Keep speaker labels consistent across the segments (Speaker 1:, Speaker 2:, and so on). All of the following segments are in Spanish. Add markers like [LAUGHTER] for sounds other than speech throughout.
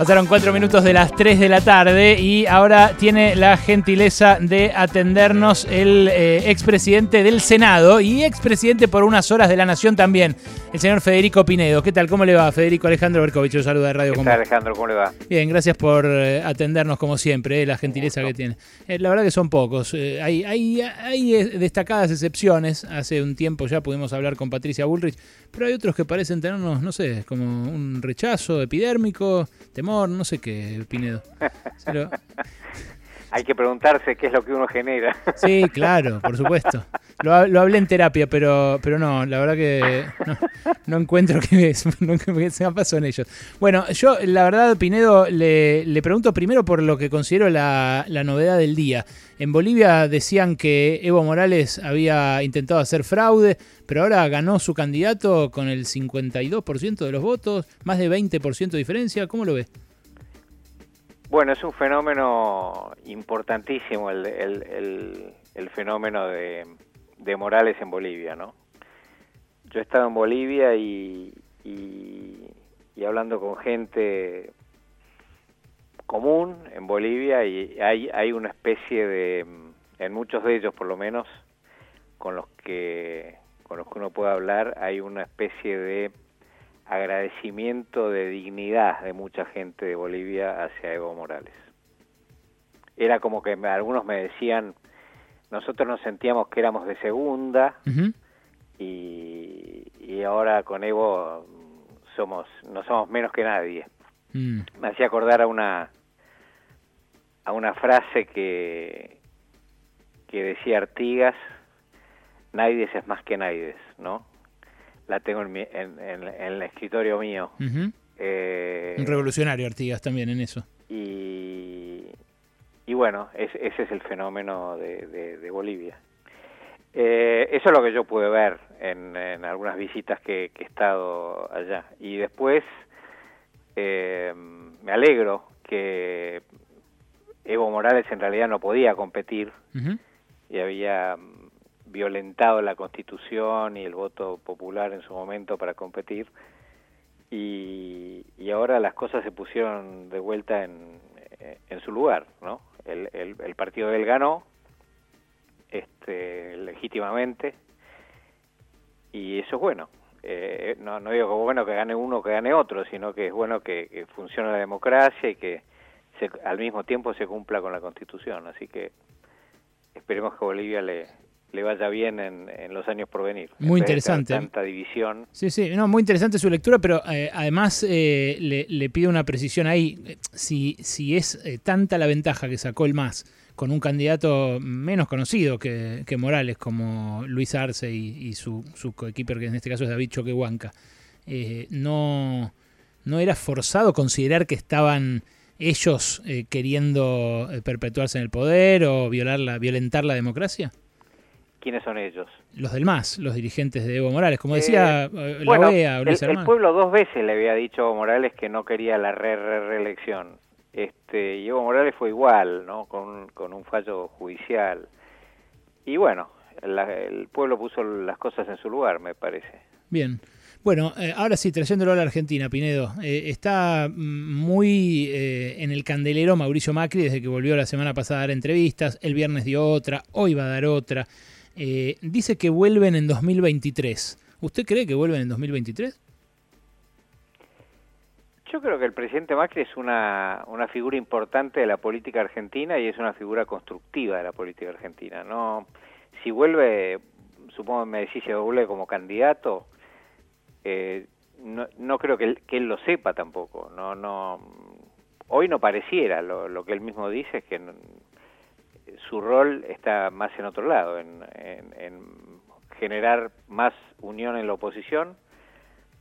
Speaker 1: Pasaron cuatro minutos de las 3 de la tarde y ahora tiene la gentileza de atendernos el eh, expresidente del Senado y expresidente por unas horas de la Nación también, el señor Federico Pinedo. ¿Qué tal? ¿Cómo le va? Federico Alejandro Berkovich, yo saluda de Radio
Speaker 2: ¿Qué tal, Alejandro? ¿Cómo le va?
Speaker 1: Bien, gracias por eh, atendernos como siempre, eh, la gentileza que tiene. Eh, la verdad que son pocos. Hay, hay, hay destacadas excepciones. Hace un tiempo ya pudimos hablar con Patricia Bullrich, pero hay otros que parecen tenernos, no sé, como un rechazo epidérmico, temor, no sé qué, Pinedo.
Speaker 2: Hay que preguntarse qué es lo que uno genera.
Speaker 1: Sí, claro, por supuesto. Lo, ha- lo hablé en terapia, pero, pero no, la verdad que no, no encuentro que, no, se me pasó en ellos. Bueno, yo la verdad, Pinedo, le, le pregunto primero por lo que considero la, la novedad del día. En Bolivia decían que Evo Morales había intentado hacer fraude, pero ahora ganó su candidato con el 52% de los votos, más de 20% de diferencia. ¿Cómo lo ve?
Speaker 2: Bueno, es un fenómeno importantísimo el, el, el- el fenómeno de, de Morales en Bolivia, ¿no? Yo he estado en Bolivia y, y, y hablando con gente común en Bolivia y hay, hay una especie de, en muchos de ellos por lo menos, con los que con los que uno puede hablar, hay una especie de agradecimiento de dignidad de mucha gente de Bolivia hacia Evo Morales. Era como que me- algunos me decían, nosotros nos sentíamos que éramos de segunda y, y ahora con Evo somos no somos menos que nadie.
Speaker 1: Mm,
Speaker 2: Me hacía acordar a una a una frase que que decía Artigas, Naides es más que Naides, ¿no? La tengo en, mi- en, en- en el escritorio mío. Eh,
Speaker 1: Un revolucionario Artigas también en eso.
Speaker 2: y, y bueno, es- ese es el fenómeno de, de- de Bolivia. Eh, eso es lo que yo pude ver en, en algunas visitas que, que he estado allá. Y después eh, me alegro que Evo Morales en realidad no podía competir y había violentado la constitución y el voto popular en su momento para competir y, y ahora las cosas se pusieron de vuelta en, en su lugar, ¿no? El, el, partido de él ganó este, legítimamente y eso es bueno. Eh, no, no digo que bueno que gane uno o que gane otro, sino que es bueno que, que funcione la democracia y que se- al mismo tiempo se cumpla con la Constitución. Así que esperemos que Bolivia le, le vaya bien en, en los años por venir. En
Speaker 1: Muy interesante.
Speaker 2: Tanta división.
Speaker 1: Sí, sí, no, muy interesante su lectura, pero eh, además eh, le, le pido una precisión ahí. Si, si es eh, tanta la ventaja que sacó el MAS con un candidato menos conocido que, que Morales, como Luis Arce y, y su, su coequiper, que en este caso es David Choquehuanca, eh, no, ¿no era forzado considerar que estaban ellos eh, queriendo perpetuarse en el poder o violar la, violentar la democracia?
Speaker 2: ¿Quiénes son ellos?
Speaker 1: Los del MAS, los dirigentes de Evo Morales, como decía
Speaker 2: Eh,
Speaker 1: eh, la
Speaker 2: bueno,
Speaker 1: OEA
Speaker 2: el, pueblo dos veces le había dicho a Evo Morales que no quería la re, re- reelección. Este, y Evo Morales fue igual, ¿no? Con, un- con un fallo judicial. Y bueno, la- el pueblo puso las cosas en su lugar, me parece.
Speaker 1: Bien. Bueno, eh, ahora sí, trayéndolo a la Argentina, Pinedo. eh, está mm, muy eh, en el candelero Mauricio Macri desde que volvió la semana pasada a dar entrevistas. El viernes dio otra, hoy va a dar otra. Eh, dice que vuelven en 2023. ¿Usted cree que vuelven en 2023?
Speaker 2: Yo creo que el presidente Macri es una, una figura importante de la política argentina y es una figura constructiva de la política argentina. No, si vuelve, supongo que me decís si vuelve como candidato, eh, no, no creo que él, lo sepa tampoco. No, no, hoy no pareciera. Lo, lo que él mismo dice es que su rol está más en otro lado, en, en- en generar más unión en la oposición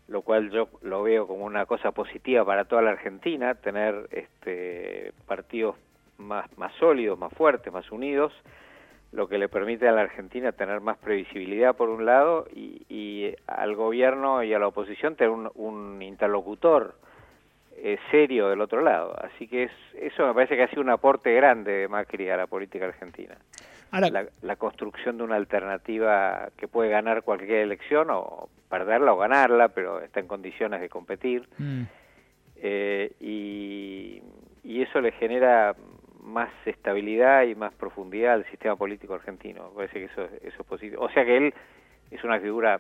Speaker 2: lo cual yo lo veo como una cosa positiva para toda la Argentina, tener este, partidos más, sólidos, más fuertes, más unidos, lo que le permite a la Argentina tener más previsibilidad por un lado y, y al gobierno y a la oposición tener un interlocutor eh, serio del otro lado. Así que es, eso me parece que ha sido un aporte grande de Macri a la política argentina.
Speaker 1: Ahora,
Speaker 2: La, la construcción de una alternativa que puede ganar cualquier elección o perderla o ganarla, pero está en condiciones de competir.
Speaker 1: mm,
Speaker 2: Eh, y, eso le genera más estabilidad y más profundidad al sistema político argentino. Me parece que eso, eso es positivo. O sea que él es una figura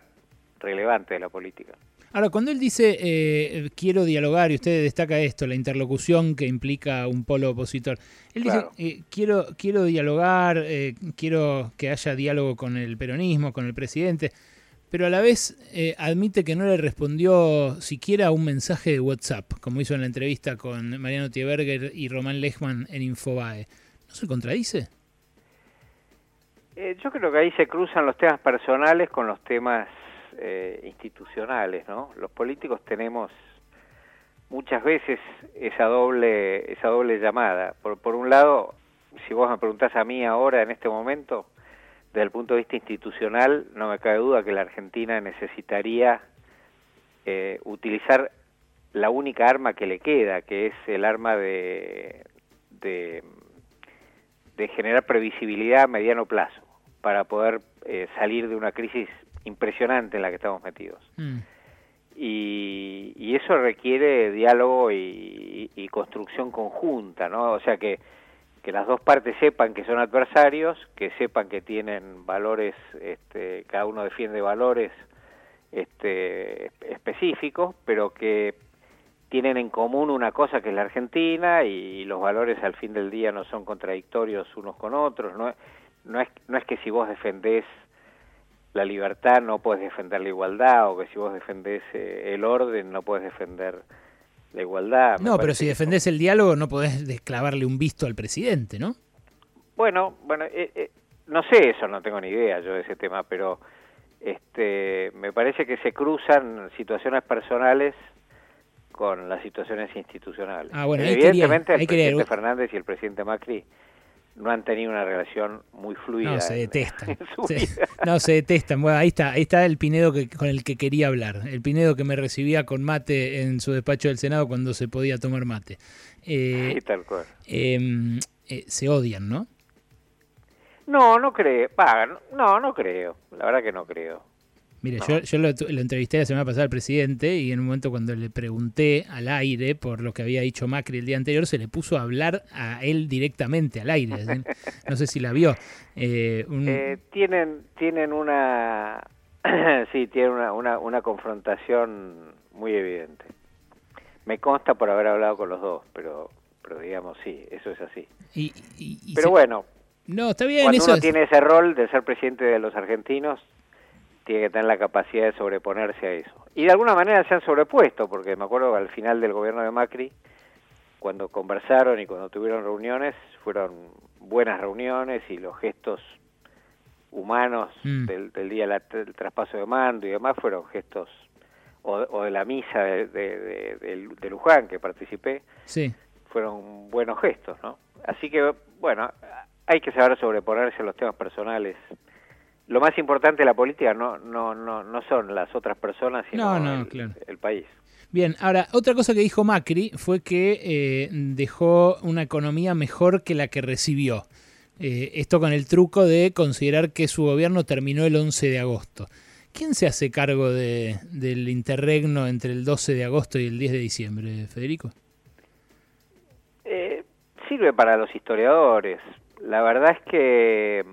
Speaker 2: relevante de la política.
Speaker 1: Ahora, cuando él dice eh, quiero dialogar, y usted destaca esto, la interlocución que implica un polo opositor, él dice eh, quiero, quiero dialogar, eh, quiero que haya diálogo con el peronismo, con el presidente, pero a la vez admite que no le respondió siquiera un mensaje de WhatsApp, como hizo en la entrevista con Mariano Tieberger y Román Lechman en Infobae. ¿No se contradice?
Speaker 2: yo creo que ahí se cruzan los temas personales con los temas eh, institucionales, ¿no? Los políticos tenemos muchas veces esa doble esa doble llamada. Por, por un lado, si vos me preguntás a mí ahora en este momento, desde el punto de vista institucional, no me cabe duda que la Argentina necesitaría eh, utilizar la única arma que le queda, que es el arma de, de, generar previsibilidad a mediano plazo para poder eh, salir de una crisis impresionante en la que estamos metidos. Mm. Y, eso requiere diálogo y, construcción conjunta, ¿no? O sea que, que las dos partes sepan que son adversarios, que sepan que tienen valores, este, cada uno defiende valores este, específicos, pero que tienen en común una cosa que es la Argentina y los valores al fin del día no son contradictorios unos con otros. No, no, es, no es que si vos defendés la libertad no puedes defender la igualdad o que si vos defendés eh, el orden no puedes defender la igualdad.
Speaker 1: no, pero si defendés el diálogo no podés desclavarle un visto al presidente, ¿no?
Speaker 2: Bueno, bueno, eh, eh, no sé eso, no tengo ni idea yo de ese tema, pero este, me parece que se cruzan situaciones personales con las situaciones institucionales.
Speaker 1: Ah, bueno,
Speaker 2: Evidentemente el presidente Fernández y el presidente Macri no han tenido una relación muy fluida.
Speaker 1: No, se detestan. [LAUGHS] no, se detestan. Bueno, ahí está, ahí está el Pinedo que, con el que quería hablar. El Pinedo que me recibía con mate en su despacho del Senado cuando se podía tomar mate.
Speaker 2: Eh, tal cual.
Speaker 1: Em, eh, se odian, ¿no?
Speaker 2: No, no creo. no, no creo. La verdad que no creo.
Speaker 1: Mire, yo, yo lo, entrevisté la semana pasada al presidente y en un momento cuando le pregunté al aire por lo que había dicho Macri el día anterior, se le puso a hablar a él directamente al aire. [LAUGHS] no sé si la vio.
Speaker 2: Eh, eh, tienen, tienen una... [CLEARS THROAT] sí, tienen una, una, una confrontación muy evidente. Me consta por haber hablado con los dos, pero, pero digamos, sí, eso es así.
Speaker 1: Y,
Speaker 2: pero bueno,
Speaker 1: no, está bien,
Speaker 2: cuando uno tiene ese rol de ser presidente de los argentinos, tiene que tener la capacidad de sobreponerse a eso. Y de alguna manera se han sobrepuesto, porque me acuerdo al final del gobierno de Macri, cuando conversaron y cuando tuvieron reuniones, fueron buenas reuniones y los gestos humanos mm. del, día del traspaso de mando y demás fueron gestos, o, de la misa de, de, Luján que participé,
Speaker 1: sí.
Speaker 2: fueron buenos gestos, ¿no? Así que, bueno, hay que saber sobreponerse a los temas personales lo más importante de la política no, no, no, no son las otras personas, sino el, país.
Speaker 1: Bien, ahora, otra cosa que dijo Macri fue que eh, dejó una economía mejor que la que recibió. Eh, esto con el truco de considerar que su gobierno terminó el 11 de agosto. ¿Quién se hace cargo de, del interregno entre el 12 de agosto y el 10 de diciembre, Federico?
Speaker 2: Eh, sirve para los historiadores. La verdad es que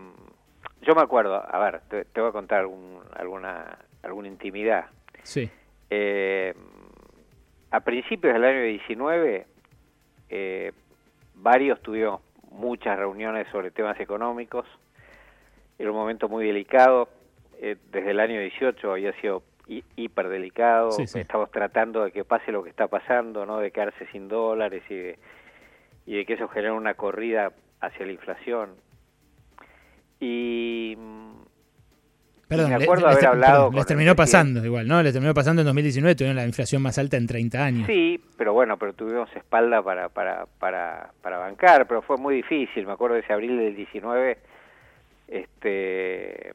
Speaker 2: yo me acuerdo, a ver, te, voy a contar alguna, alguna intimidad.
Speaker 1: Sí.
Speaker 2: Eh, a principios del año 19, eh, varios tuvimos muchas reuniones sobre temas económicos. Era un momento muy delicado. Eh, desde el año 18 había sido hiper delicado. Estamos tratando de que pase lo que está pasando, ¿no? De quedarse sin dólares y de, y de que eso genere una corrida hacia la inflación. Y
Speaker 1: Perdón, me acuerdo haber hablado les terminó pasando igual, ¿no? Les terminó pasando en 2019, tuvieron la inflación más alta en 30 años.
Speaker 2: Sí, pero bueno, pero tuvimos espalda para, para, para, para bancar, pero fue muy difícil. Me acuerdo de ese abril del 19, este,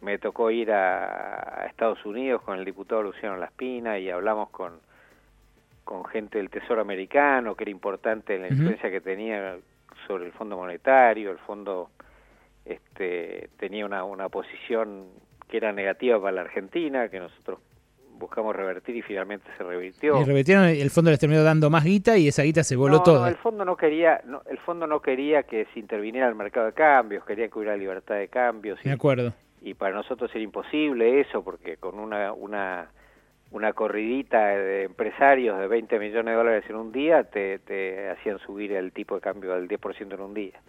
Speaker 2: me tocó ir a, Estados Unidos con el diputado Luciano Laspina y hablamos con, con gente del Tesoro Americano, que era importante la influencia que tenía sobre el Fondo Monetario, el Fondo este, tenía una, una posición que era negativa para la Argentina, que nosotros buscamos revertir y finalmente se revirtió.
Speaker 1: Y revirtieron, el fondo les terminó dando más guita y esa guita se voló
Speaker 2: no,
Speaker 1: toda.
Speaker 2: No, el fondo no quería, no, el fondo no quería que se interviniera el mercado de cambios, quería que hubiera libertad de cambios.
Speaker 1: De acuerdo.
Speaker 2: Y para nosotros era imposible eso, porque con una, una, una corridita de empresarios de 20 millones de dólares en un día, te, te hacían subir el tipo de cambio al 10% en un día.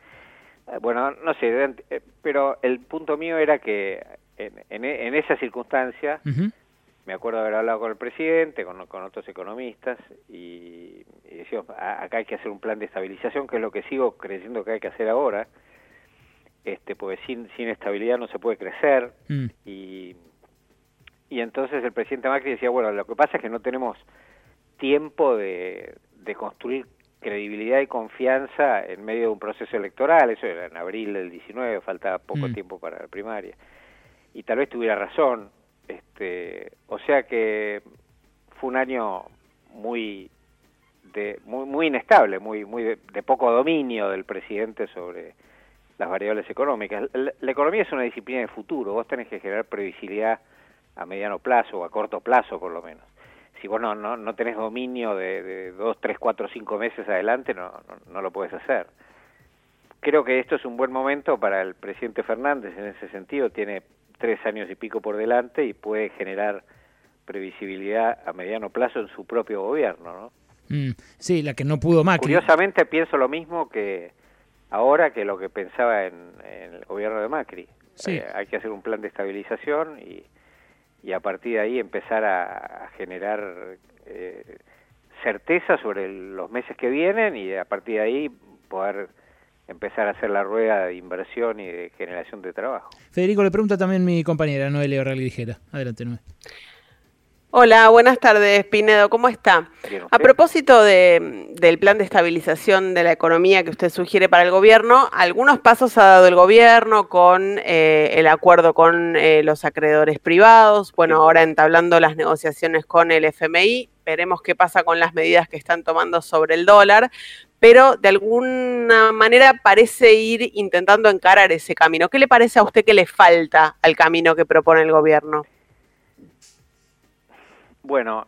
Speaker 2: Eh, bueno, no sé, eh, pero el punto mío era que en, en, en esa circunstancia, uh -huh. me acuerdo haber hablado con el presidente, con, con otros economistas, y, y decíamos, acá hay que hacer un plan de estabilización, que es lo que sigo creyendo que hay que hacer ahora, este, porque sin, sin estabilidad no se puede crecer, mm. y, y entonces el presidente Macri decía, bueno, lo que pasa es que no tenemos tiempo de, de construir credibilidad y confianza en medio de un proceso electoral, eso era en abril del 19, faltaba poco mm. tiempo para la primaria y tal vez tuviera razón. Este, o sea que fue un año muy de muy, muy inestable, muy muy de, de, poco dominio del presidente sobre las variables económicas. La, la, economía es una disciplina de futuro, vos tenés que generar previsibilidad a mediano plazo o a corto plazo por lo menos. Si vos no, no, no tenés dominio de, de dos, tres, cuatro, cinco meses adelante, no, no, no lo puedes hacer. Creo que esto es un buen momento para el presidente Fernández en ese sentido, tiene tres años y pico por delante y puede generar previsibilidad a mediano plazo en su propio gobierno, ¿no?
Speaker 1: Mm, sí, la que no pudo Macri.
Speaker 2: Curiosamente pienso lo mismo que ahora que lo que pensaba en, en el gobierno de Macri.
Speaker 1: Sí.
Speaker 2: Eh, hay que hacer un plan de estabilización y, y a partir de ahí empezar a, generar eh, certeza sobre los meses que vienen y a partir de ahí poder empezar a hacer la rueda de inversión y de generación de trabajo.
Speaker 1: Federico, le pregunta también mi compañera Noelia Ligera. Adelante, Noé.
Speaker 3: Hola, buenas tardes, Pinedo, ¿cómo está? A propósito de, del plan de estabilización de la economía que usted sugiere para el gobierno, algunos pasos ha dado el gobierno con eh, el acuerdo con eh, los acreedores privados, bueno, ahora entablando las negociaciones con el FMI, veremos qué pasa con las medidas que están tomando sobre el dólar, pero de alguna manera parece ir intentando encarar ese camino. ¿Qué le parece a usted que le falta al camino que propone el gobierno?
Speaker 2: Bueno,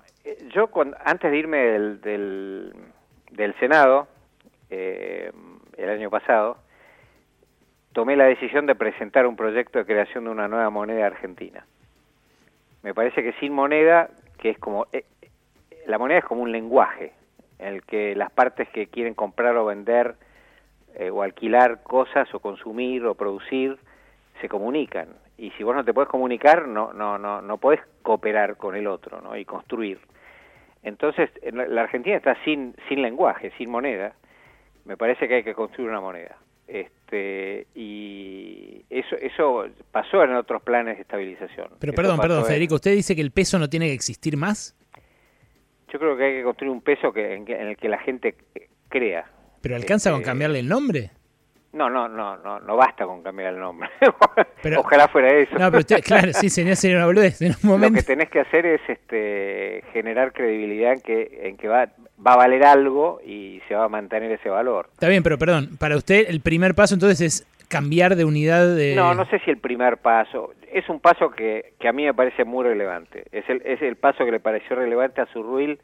Speaker 2: yo cuando, antes de irme del, del, Senado, eh, el año pasado, tomé la decisión de presentar un proyecto de creación de una nueva moneda argentina. Me parece que sin moneda, que es como... Eh, la moneda es como un lenguaje, en el que las partes que quieren comprar o vender eh, o alquilar cosas o consumir o producir se comunican y si vos no te puedes comunicar no no no no podés cooperar con el otro ¿no? y construir. Entonces la Argentina está sin sin lenguaje sin moneda. Me parece que hay que construir una moneda. Este y eso eso pasó en otros planes de estabilización.
Speaker 1: Pero perdón perdón Federico usted dice que el peso no tiene que existir más
Speaker 2: yo creo que hay que construir un peso que en, en el que la gente crea.
Speaker 1: Pero alcanza este, con cambiarle el nombre
Speaker 2: no, no, no, no, no basta con cambiar el nombre. [LAUGHS] Pero, Ojalá fuera eso.
Speaker 1: No, pero usted, claro, sí, sería, sería una boludez en un momento.
Speaker 2: Lo que tenés que hacer es este, generar credibilidad en que, en que va, va a valer algo y se va a mantener ese valor.
Speaker 1: Está bien, pero perdón, para usted el primer paso entonces es cambiar de unidad de...
Speaker 2: No, no sé si el primer paso. Es un paso que, que a mí me parece muy relevante. Es el, es el paso que le pareció relevante a Zurruil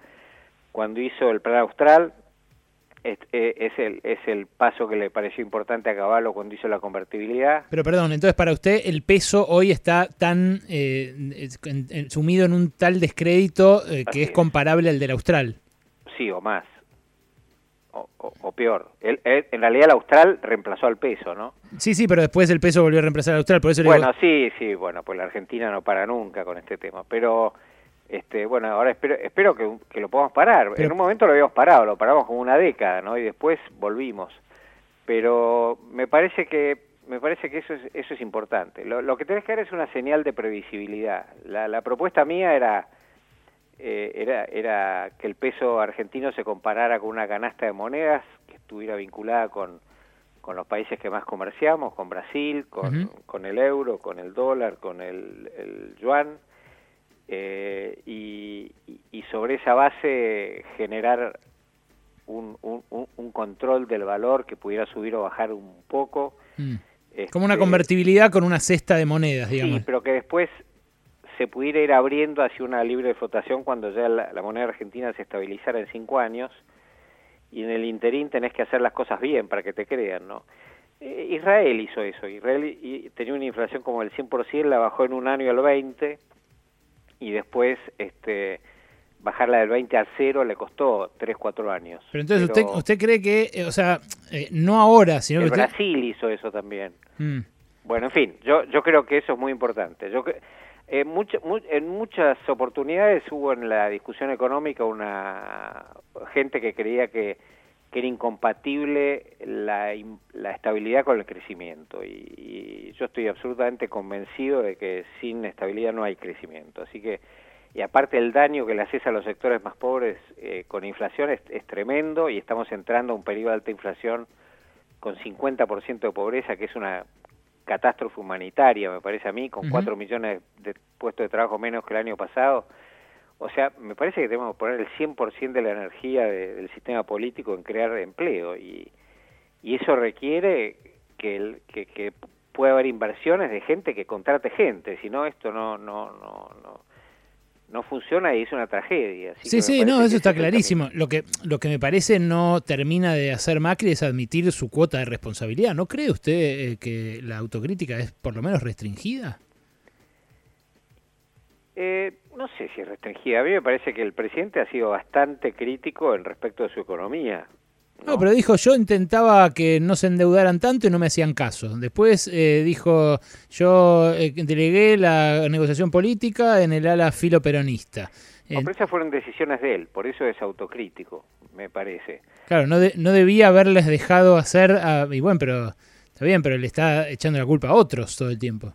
Speaker 2: cuando hizo el plan austral, es, es, el, es el paso que le pareció importante a Caballo cuando hizo la convertibilidad.
Speaker 1: Pero perdón, entonces para usted el peso hoy está tan eh, en, en, sumido en un tal descrédito eh, que es, es comparable al del Austral.
Speaker 2: Sí, o más. O, o, o peor. El, el, en realidad el Austral reemplazó al peso, ¿no?
Speaker 1: Sí, sí, pero después el peso volvió a reemplazar al Austral. Por eso
Speaker 2: bueno,
Speaker 1: digo...
Speaker 2: sí, sí, bueno, pues la Argentina no para nunca con este tema. Pero este, bueno, ahora espero, espero que, que lo podamos parar. Pero, en un momento lo habíamos parado, lo paramos como una década, ¿no? Y después volvimos. Pero me parece que me parece que eso es, eso es importante. Lo, lo que tenés que dar es una señal de previsibilidad. La, la propuesta mía era, eh, era, era que el peso argentino se comparara con una canasta de monedas que estuviera vinculada con, con los países que más comerciamos, con Brasil, con, uh -huh. con el euro, con el dólar, con el, el yuan eh, y, y, sobre esa base generar un, un, un, control del valor que pudiera subir o bajar un poco.
Speaker 1: Mm. Este, Como una convertibilidad con una cesta de monedas, digamos.
Speaker 2: Sí, pero que después se pudiera ir abriendo hacia una libre flotación cuando ya la, moneda argentina se estabilizara en cinco años y en el interín tenés que hacer las cosas bien para que te crean, ¿no? Eh, Israel hizo eso, Israel tenía una inflación como el 100%, la bajó en un año al 20 y después este bajarla del 20 al 0 le costó 3, 4 años.
Speaker 1: Pero entonces usted, usted cree que, eh, o sea, eh, no ahora, sino que...
Speaker 2: Brasil hizo eso también. Mm. Bueno, en fin, yo, yo creo que eso es muy importante. Yo eh, en muchas oportunidades hubo en la discusión económica una gente que creía que, que era incompatible la, la, estabilidad con el crecimiento y, yo estoy absolutamente convencido de que sin estabilidad no hay crecimiento. Así que, y aparte el daño que le haces a los sectores más pobres eh, con inflación es, es tremendo y estamos entrando a un periodo de alta inflación con 50% de pobreza, que es una catástrofe humanitaria, me parece a mí, con cuatro millones de puestos de trabajo menos que el año pasado. O sea, me parece que tenemos que poner el 100% de la energía del sistema político en crear empleo y, y eso requiere que, el, que, que pueda haber inversiones de gente que contrate gente, si no esto no no no no no funciona y es una tragedia.
Speaker 1: sí, sí, no, eso está clarísimo. Lo que, lo que me parece no termina de hacer Macri es admitir su cuota de responsabilidad. ¿No cree usted eh, que la autocrítica es por lo menos restringida?
Speaker 2: Eh, no sé si es restringida. A mí me parece que el presidente ha sido bastante crítico en respecto de su economía.
Speaker 1: No, pero dijo, yo intentaba que no se endeudaran tanto y no me hacían caso. Después eh, dijo, yo eh, delegué la negociación política en el ala filo peronista.
Speaker 2: No, pero esas fueron decisiones de él, por eso es autocrítico, me parece.
Speaker 1: Claro, no, no debía haberles dejado hacer, y bueno, pero está bien, pero le está echando la culpa a otros todo el tiempo.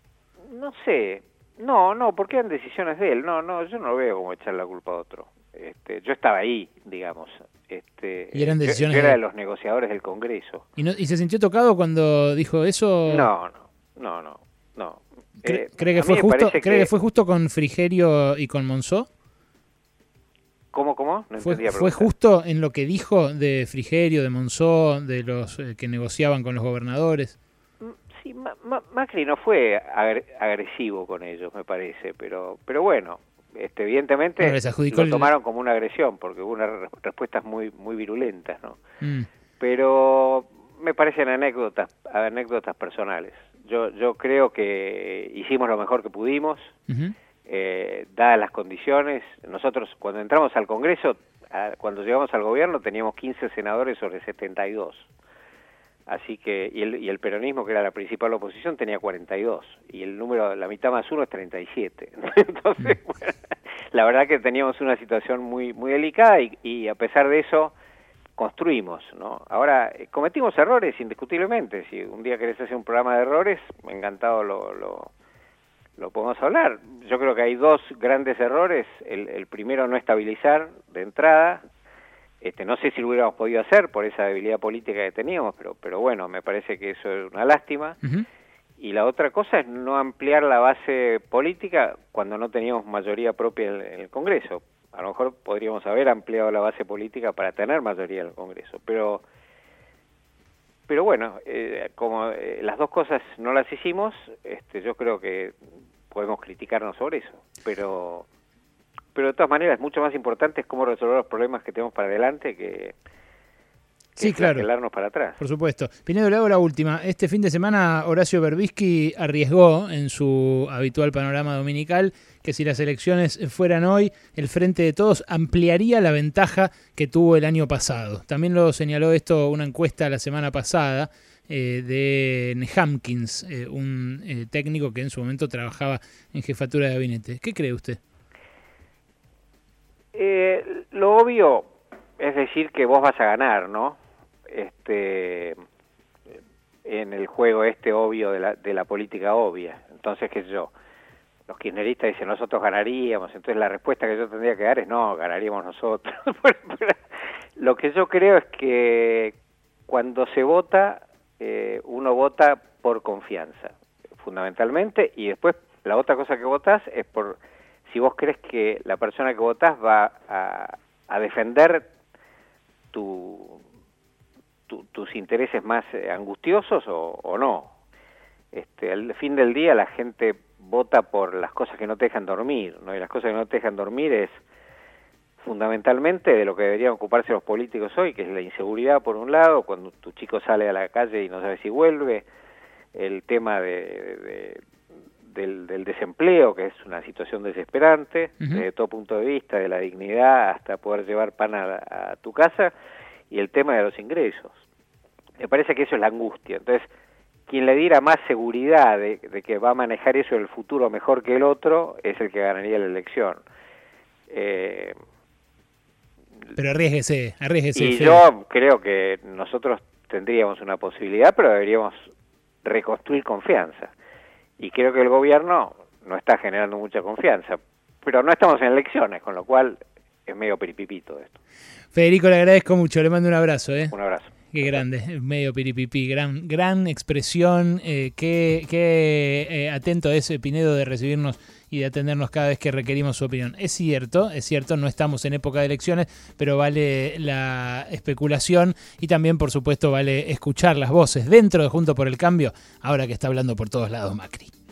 Speaker 2: No sé, no, no, porque eran decisiones de él, no, no, yo no veo como echar la culpa a otro. Este, yo estaba ahí, digamos, este,
Speaker 1: ¿Y eran decisiones
Speaker 2: yo, era de los negociadores del Congreso.
Speaker 1: ¿Y, no, ¿Y se sintió tocado cuando dijo eso?
Speaker 2: No, no, no, no.
Speaker 1: ¿Cree, eh, que fue justo, ¿cree que... fue justo con Frigerio y con Monzó?
Speaker 2: ¿Cómo, cómo?
Speaker 1: No ¿Fue, ¿Fue justo en lo que dijo de Frigerio, de Monzó, de los eh, que negociaban con los gobernadores?
Speaker 2: Sí, Macri no fue agresivo con ellos, me parece, pero, pero bueno, este, evidentemente lo tomaron como una agresión porque hubo unas respuestas muy muy virulentas no mm. pero me parecen anécdotas anécdotas personales. Yo yo creo que hicimos lo mejor que pudimos eh, dadas las condiciones. Nosotros cuando entramos al Congreso cuando llegamos al gobierno teníamos 15 senadores sobre 72 Así que, y el, y el peronismo, que era la principal oposición, tenía 42. Y el número, la mitad más uno es 37. [LAUGHS] Entonces, mm. bueno, la verdad que teníamos una situación muy, muy delicada y, y a pesar de eso, construimos, ¿no? Ahora, eh, cometimos errores indiscutiblemente. Si un día querés hacer un programa de errores, encantado lo, lo, lo podemos hablar. Yo creo que hay dos grandes errores. El, el primero, no estabilizar de entrada este, no sé si lo hubiéramos podido hacer por esa debilidad política que teníamos, pero, pero bueno, me parece que eso es una lástima. Y la otra cosa es no ampliar la base política cuando no teníamos mayoría propia en el Congreso. A lo mejor podríamos haber ampliado la base política para tener mayoría en el Congreso, pero pero bueno, eh, como eh, las dos cosas no las hicimos, este, yo creo que podemos criticarnos sobre eso, pero pero de todas maneras, mucho más importante es cómo resolver los problemas que tenemos para adelante que,
Speaker 1: sí, claro.
Speaker 2: para atrás.
Speaker 1: Por supuesto. Pinedo, le hago la última. Este fin de semana Horacio Berbisky arriesgó en su habitual panorama dominical que si las elecciones fueran hoy, el Frente de Todos ampliaría la ventaja que tuvo el año pasado. También lo señaló esto una encuesta la semana pasada eh, de Hamkins, eh, un eh, técnico que en su momento trabajaba en jefatura de gabinete. ¿Qué cree usted?
Speaker 2: Eh, lo obvio es decir que vos vas a ganar, ¿no? Este, en el juego este obvio de la, de la política obvia. Entonces, qué sé yo, los kirchneristas dicen nosotros ganaríamos, entonces la respuesta que yo tendría que dar es no, ganaríamos nosotros. [LAUGHS] lo que yo creo es que cuando se vota, eh, uno vota por confianza, fundamentalmente, y después la otra cosa que votas es por si vos crees que la persona que votás va a, defender tu, tus intereses más eh, angustiosos o, no. Este, al fin del día la gente vota por las cosas que no te dejan dormir, ¿no? Y las cosas que no te dejan dormir es fundamentalmente de lo que deberían ocuparse los políticos hoy, que es la inseguridad por un lado, cuando tu chico sale a la calle y no sabe si vuelve, el tema de, del, desempleo, que es una situación desesperante, desde todo punto de vista, de la dignidad hasta poder llevar pan a, tu casa, y el tema de los ingresos. Me parece que eso es la angustia. Entonces, quien le diera más seguridad de, que va a manejar eso en el futuro mejor que el otro, es el que ganaría la elección.
Speaker 1: Eh, pero arriesguese, arriesguese.
Speaker 2: Y yo creo que nosotros tendríamos una posibilidad, pero deberíamos reconstruir confianza. Y creo que el gobierno no está generando mucha confianza. Pero no estamos en elecciones, con lo cual es medio peripipito esto.
Speaker 1: Federico, le agradezco mucho, le mando un abrazo. ¿eh?
Speaker 2: Un abrazo.
Speaker 1: Qué grande, [LAUGHS] medio piripipí, gran, gran expresión, eh, qué, qué eh, atento es Pinedo de recibirnos y de atendernos cada vez que requerimos su opinión. Es cierto, es cierto, no estamos en época de elecciones, pero vale la especulación y también, por supuesto, vale escuchar las voces dentro de Junto por el Cambio, ahora que está hablando por todos lados Macri.